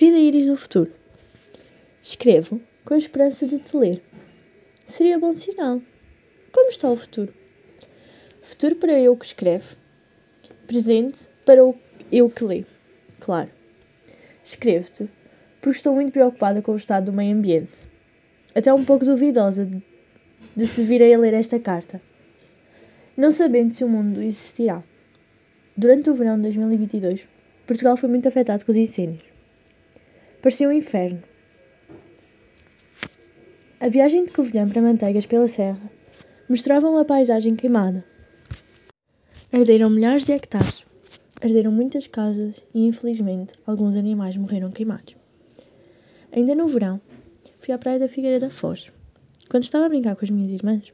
Querida Iris do futuro, escrevo com a esperança de te ler. Seria bom sinal. Como está o futuro? Futuro para eu que escreve, presente para o eu que lê. Claro. Escrevo-te porque estou muito preocupada com o estado do meio ambiente. Até um pouco duvidosa de se virei a ler esta carta. Não sabendo se o mundo existirá. Durante o verão de 2022, Portugal foi muito afetado com os incêndios. Parecia um inferno. A viagem de Covilhã para Manteigas pela Serra mostrava uma paisagem queimada. Arderam milhares de hectares, arderam muitas casas e, infelizmente, alguns animais morreram queimados. Ainda no verão, fui à praia da Figueira da Foz. Quando estava a brincar com as minhas irmãs,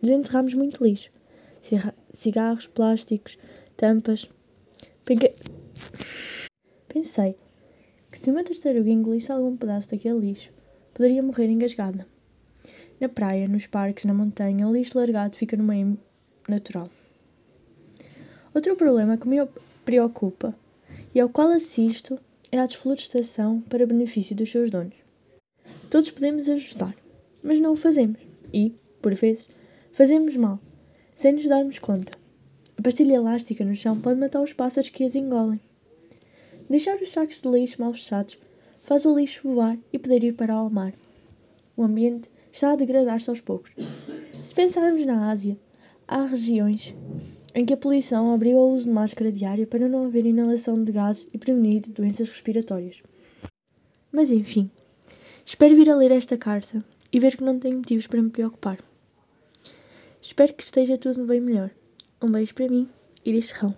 desenterramos muito lixo. Cigarros, plásticos, tampas. Pensei que se uma tartaruga engolisse algum pedaço daquele lixo, poderia morrer engasgada. Na praia, nos parques, na montanha, o lixo largado fica no meio natural. Outro problema que me preocupa e ao qual assisto é a desflorestação para benefício dos seus donos. Todos podemos ajustar, mas não o fazemos e, por vezes, fazemos mal, sem nos darmos conta. A pastilha elástica no chão pode matar os pássaros que as engolem. Deixar os sacos de lixo mal fechados faz o lixo voar e poder ir para o mar. O ambiente está a degradar-se aos poucos. Se pensarmos na Ásia, há regiões em que a poluição obriga ao uso de máscara diária para não haver inalação de gases e prevenir doenças respiratórias. Mas enfim, espero vir a ler esta carta e ver que não tenho motivos para me preocupar. Espero que esteja tudo bem melhor. Um beijo para mim, Iris Serrão.